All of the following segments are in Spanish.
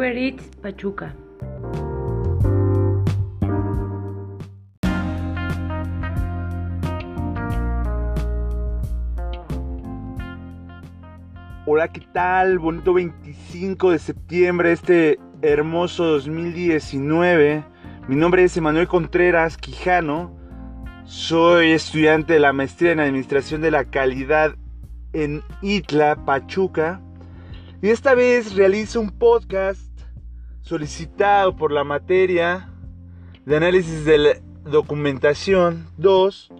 Uber Pachuca. Hola, ¿qué tal? Bonito 25 de septiembre, este hermoso 2019. Mi nombre es Emanuel Contreras Quijano. Soy estudiante de la maestría en Administración de la Calidad en Itla, Pachuca. Y esta vez realizo un podcast solicitado por la materia de análisis de la documentación 2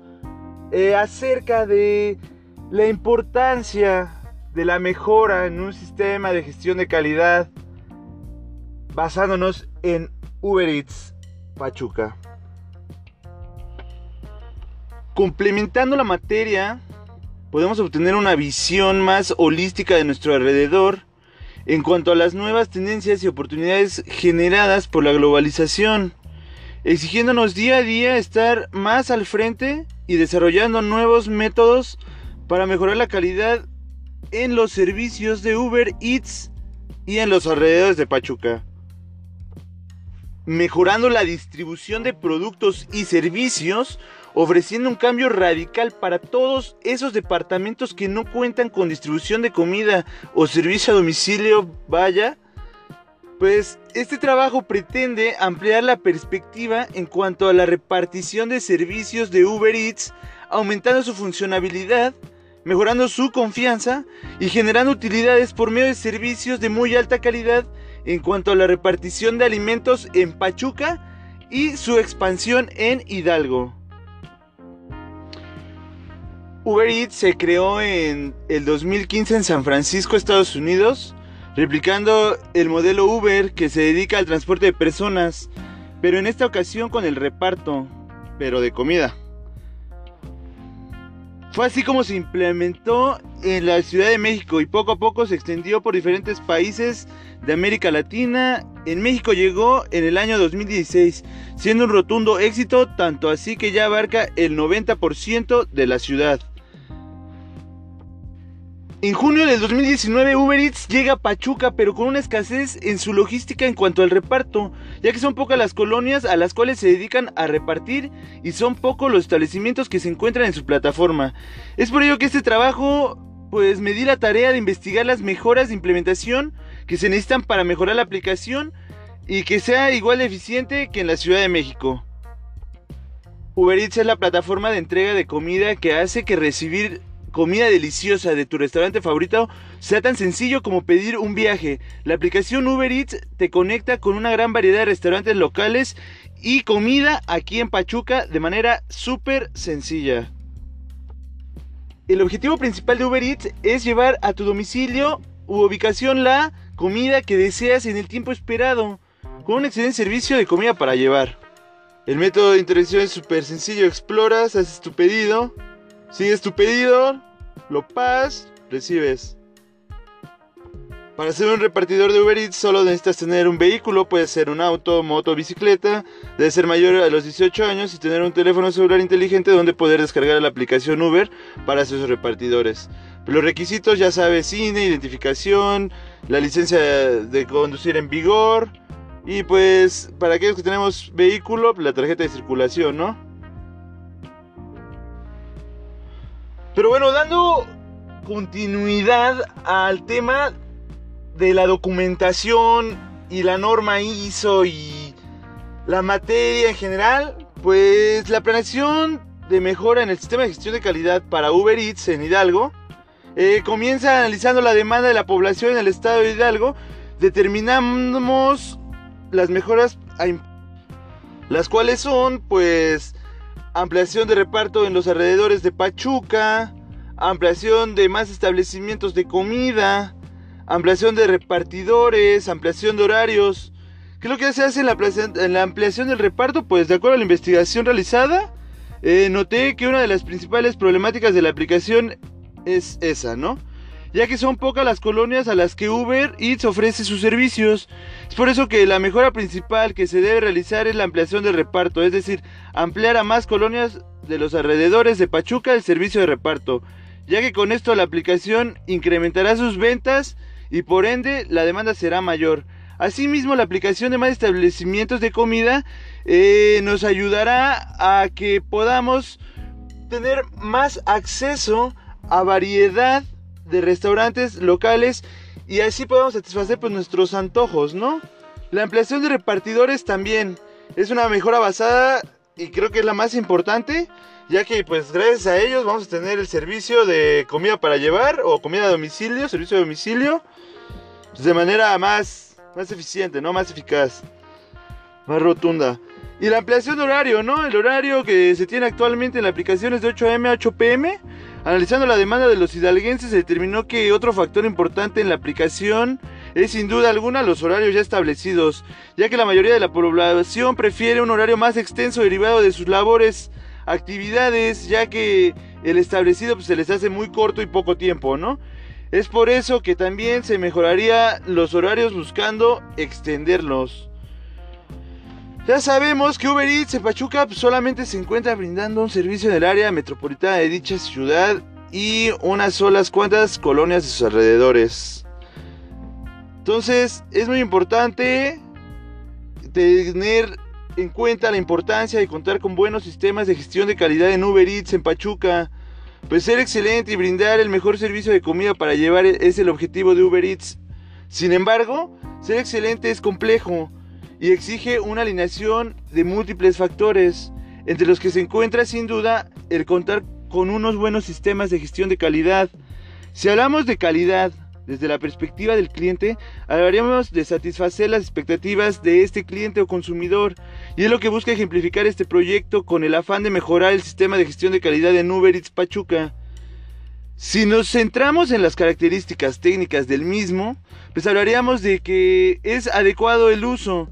eh, acerca de la importancia de la mejora en un sistema de gestión de calidad basándonos en Uber Eats Pachuca. Complementando la materia, podemos obtener una visión más holística de nuestro alrededor en cuanto a las nuevas tendencias y oportunidades generadas por la globalización, exigiéndonos día a día estar más al frente y desarrollando nuevos métodos para mejorar la calidad en los servicios de Uber Eats y en los alrededores de Pachuca. Mejorando la distribución de productos y servicios, ofreciendo un cambio radical para todos esos departamentos que no cuentan con distribución de comida o servicio a domicilio, vaya. Pues este trabajo pretende ampliar la perspectiva en cuanto a la repartición de servicios de Uber Eats, aumentando su funcionalidad, mejorando su confianza y generando utilidades por medio de servicios de muy alta calidad en cuanto a la repartición de alimentos en Pachuca y su expansión en Hidalgo. Uber Eats se creó en el 2015 en San Francisco, Estados Unidos, replicando el modelo Uber que se dedica al transporte de personas, pero en esta ocasión con el reparto, pero de comida. Fue así como se implementó en la Ciudad de México y poco a poco se extendió por diferentes países de América Latina. En México llegó en el año 2016, siendo un rotundo éxito, tanto así que ya abarca el 90% de la ciudad. En junio del 2019 Uber Eats llega a Pachuca pero con una escasez en su logística en cuanto al reparto, ya que son pocas las colonias a las cuales se dedican a repartir y son pocos los establecimientos que se encuentran en su plataforma. Es por ello que este trabajo pues me di la tarea de investigar las mejoras de implementación que se necesitan para mejorar la aplicación y que sea igual eficiente que en la Ciudad de México. Uber Eats es la plataforma de entrega de comida que hace que recibir comida deliciosa de tu restaurante favorito sea tan sencillo como pedir un viaje. La aplicación Uber Eats te conecta con una gran variedad de restaurantes locales y comida aquí en Pachuca de manera súper sencilla. El objetivo principal de Uber Eats es llevar a tu domicilio u ubicación la comida que deseas en el tiempo esperado, con un excelente servicio de comida para llevar. El método de intervención es súper sencillo, exploras, haces tu pedido, Sigues tu pedido, lo pagas, recibes. Para ser un repartidor de Uber Eats solo necesitas tener un vehículo, puede ser un auto, moto, bicicleta, debe ser mayor a los 18 años y tener un teléfono celular inteligente donde poder descargar la aplicación Uber para sus repartidores. Los requisitos ya sabes, cine, identificación, la licencia de conducir en vigor y pues para aquellos que tenemos vehículo, la tarjeta de circulación, ¿no? Pero bueno, dando continuidad al tema de la documentación y la norma ISO y la materia en general, pues la planeación de mejora en el sistema de gestión de calidad para Uber Eats en Hidalgo eh, comienza analizando la demanda de la población en el estado de Hidalgo, determinamos las mejoras las cuales son pues ampliación de reparto en los alrededores de Pachuca, ampliación de más establecimientos de comida, ampliación de repartidores, ampliación de horarios. ¿Qué es lo que se hace en la, ampliación del reparto? Pues de acuerdo a la investigación realizada, eh, noté que una de las principales problemáticas de la aplicación es esa, ¿no? Ya que son pocas las colonias a las que Uber Eats ofrece sus servicios. Es por eso que la mejora principal que se debe realizar es la ampliación del reparto, es decir, ampliar a más colonias de los alrededores de Pachuca el servicio de reparto, ya que con esto la aplicación incrementará sus ventas y por ende la demanda será mayor. Asimismo, la aplicación de más establecimientos de comida eh, nos ayudará a que podamos tener más acceso a variedad de restaurantes locales y así podamos satisfacer pues, nuestros antojos, ¿no? La ampliación de repartidores también es una mejora basada y creo que es la más importante, ya que pues gracias a ellos vamos a tener el servicio de comida para llevar o comida a domicilio, servicio de domicilio, pues, de manera más, más eficiente, ¿no? Más eficaz, más rotunda. Y la ampliación de horario, ¿no? El horario que se tiene actualmente en la aplicación es de 8 am a 8 pm. Analizando la demanda de los hidalguenses, se determinó que otro factor importante en la aplicación es sin duda alguna los horarios ya establecidos, ya que la mayoría de la población prefiere un horario más extenso derivado de sus labores, actividades, ya que el establecido pues, se les hace muy corto y poco tiempo, ¿no? Es por eso que también se mejoraría los horarios buscando extenderlos. Ya sabemos que Uber Eats en Pachuca solamente se encuentra brindando un servicio en el área metropolitana de dicha ciudad y unas solas cuantas colonias de sus alrededores. Entonces es muy importante tener en cuenta la importancia de contar con buenos sistemas de gestión de calidad en Uber Eats en Pachuca. Pues ser excelente y brindar el mejor servicio de comida para llevar es el objetivo de Uber Eats. Sin embargo, ser excelente es complejo y exige una alineación de múltiples factores, entre los que se encuentra sin duda el contar con unos buenos sistemas de gestión de calidad. Si hablamos de calidad, desde la perspectiva del cliente, hablaríamos de satisfacer las expectativas de este cliente o consumidor, y es lo que busca ejemplificar este proyecto con el afán de mejorar el sistema de gestión de calidad en Uber Eats Pachuca. Si nos centramos en las características técnicas del mismo, pues hablaríamos de que es adecuado el uso,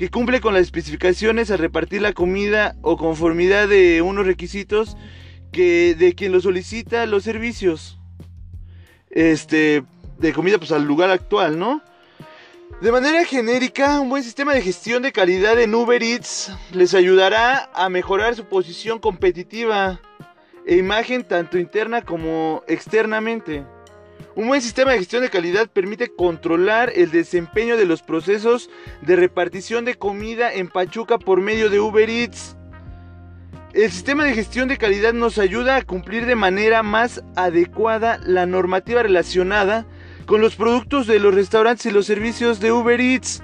que cumple con las especificaciones al repartir la comida o conformidad de unos requisitos que de quien lo solicita los servicios. Este, de comida pues al lugar actual, ¿no? De manera genérica, un buen sistema de gestión de calidad en Uber Eats les ayudará a mejorar su posición competitiva e imagen tanto interna como externamente. Un buen sistema de gestión de calidad permite controlar el desempeño de los procesos de repartición de comida en Pachuca por medio de Uber Eats. El sistema de gestión de calidad nos ayuda a cumplir de manera más adecuada la normativa relacionada con los productos de los restaurantes y los servicios de Uber Eats.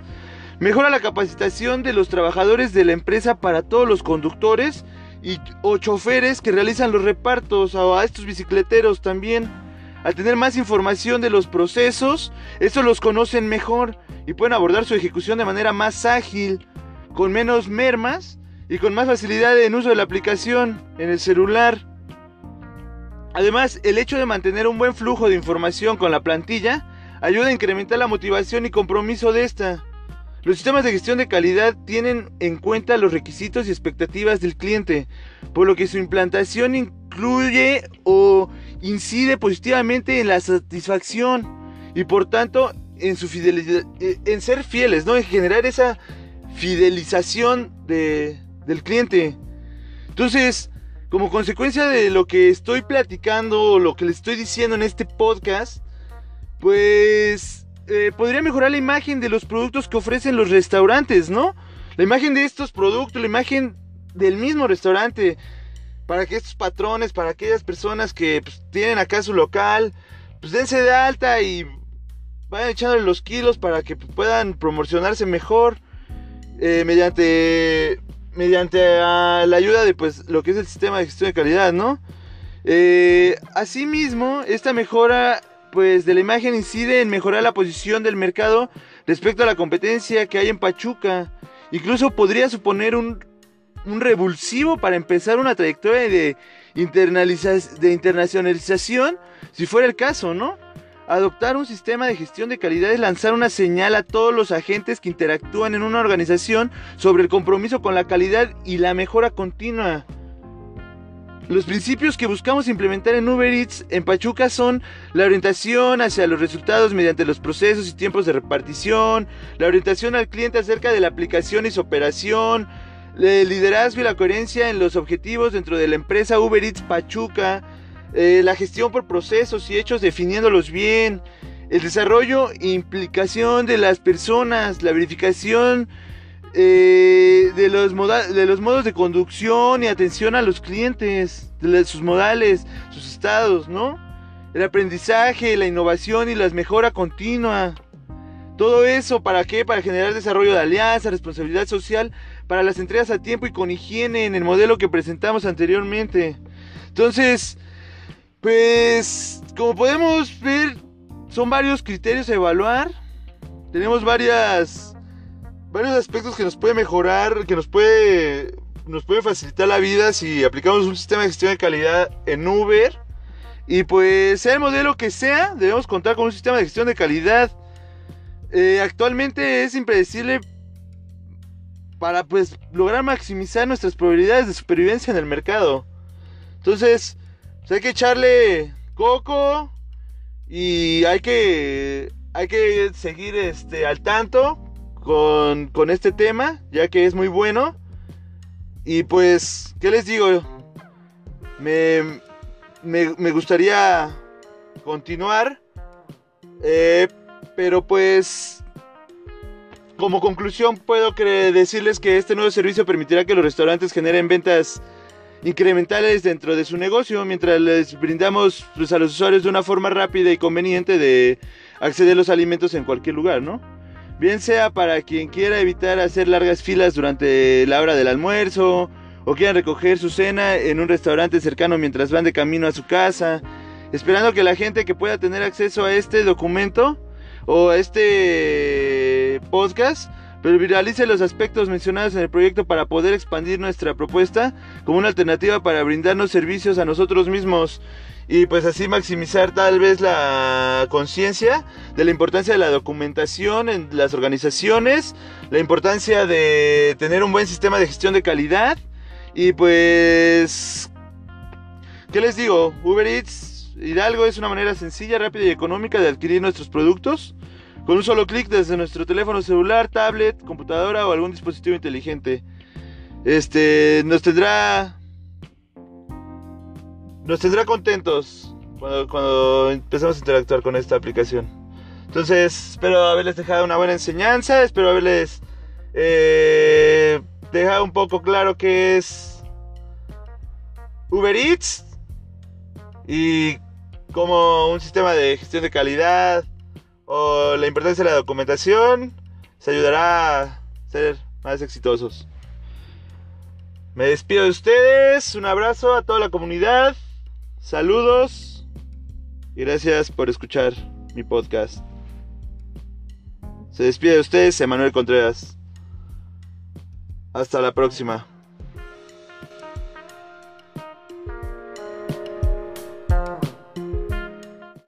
Mejora la capacitación de los trabajadores de la empresa para todos los conductores y o choferes que realizan los repartos a estos bicicleteros también. Al tener más información de los procesos, estos los conocen mejor y pueden abordar su ejecución de manera más ágil, con menos mermas y con más facilidad en uso de la aplicación en el celular. Además, el hecho de mantener un buen flujo de información con la plantilla ayuda a incrementar la motivación y compromiso de esta. Los sistemas de gestión de calidad tienen en cuenta los requisitos y expectativas del cliente, por lo que su implantación incluye o incide positivamente en la satisfacción y por tanto en su fidelidad, eh, en ser fieles, ¿no? En generar esa fidelización del cliente. Entonces, como consecuencia de lo que estoy platicando o lo que les estoy diciendo en este podcast, pues eh, podría mejorar la imagen de los productos que ofrecen los restaurantes, ¿no? La imagen de estos productos, la imagen del mismo restaurante, para que estos patrones, para aquellas personas que pues, tienen acá su local, pues dense de alta y vayan echándole los kilos para que puedan promocionarse mejor eh, mediante mediante la ayuda de pues lo que es el sistema de gestión de calidad, ¿no? Eh, asimismo, esta mejora pues de la imagen incide en mejorar la posición del mercado respecto a la competencia que hay en Pachuca. Incluso podría suponer un, un revulsivo para empezar una trayectoria de, de internacionalización, si fuera el caso, ¿no? Adoptar un sistema de gestión de calidad es lanzar una señal a todos los agentes que interactúan en una organización sobre el compromiso con la calidad y la mejora continua. Los principios que buscamos implementar en Uber Eats en Pachuca son la orientación hacia los resultados mediante los procesos y tiempos de repartición, la orientación al cliente acerca de la aplicación y su operación, el liderazgo y la coherencia en los objetivos dentro de la empresa Uber Eats Pachuca, eh, la gestión por procesos y hechos definiéndolos bien, el desarrollo e implicación de las personas, la verificación eh, de, los de los modos de conducción y atención a los clientes, de sus modales, sus estados, ¿no? El aprendizaje, la innovación y la mejora continua. Todo eso, ¿para qué? Para generar desarrollo de alianza, responsabilidad social, para las entregas a tiempo y con higiene en el modelo que presentamos anteriormente. Entonces, pues, como podemos ver, son varios criterios a evaluar. Tenemos varias varios aspectos que nos puede mejorar, que nos puede nos puede facilitar la vida si aplicamos un sistema de gestión de calidad en Uber. Y pues sea el modelo que sea, debemos contar con un sistema de gestión de calidad. Eh, actualmente es impredecible para pues lograr maximizar nuestras probabilidades de supervivencia en el mercado. Entonces, pues, hay que echarle coco y hay que hay que seguir este al tanto con, este tema, ya que es muy bueno. Y pues, ¿qué les digo? Me, me, gustaría continuar. Eh, pero pues, como conclusión, puedo decirles que este nuevo servicio permitirá que los restaurantes generen ventas incrementales dentro de su negocio, mientras les brindamos pues, a los usuarios de una forma rápida y conveniente de acceder a los alimentos en cualquier lugar, ¿no? bien sea para quien quiera evitar hacer largas filas durante la hora del almuerzo o quieran recoger su cena en un restaurante cercano mientras van de camino a su casa, esperando que la gente que pueda tener acceso a este documento o a este podcast pero viralice los aspectos mencionados en el proyecto para poder expandir nuestra propuesta como una alternativa para brindarnos servicios a nosotros mismos y pues así maximizar tal vez la conciencia de la importancia de la documentación en las organizaciones, la importancia de tener un buen sistema de gestión de calidad y pues, ¿qué les digo? Uber Eats Hidalgo es una manera sencilla, rápida y económica de adquirir nuestros productos con un solo clic desde nuestro teléfono celular, tablet, computadora o algún dispositivo inteligente. Este nos tendrá nos tendrá contentos cuando, empezamos a interactuar con esta aplicación. Entonces, espero haberles dejado una buena enseñanza, espero haberles eh, dejado un poco claro qué es Uber Eats y como un sistema de gestión de calidad o la importancia de la documentación se ayudará a ser más exitosos. Me despido de ustedes, un abrazo a toda la comunidad. Saludos y gracias por escuchar mi podcast. Se despide de ustedes, Emanuel Contreras. Hasta la próxima.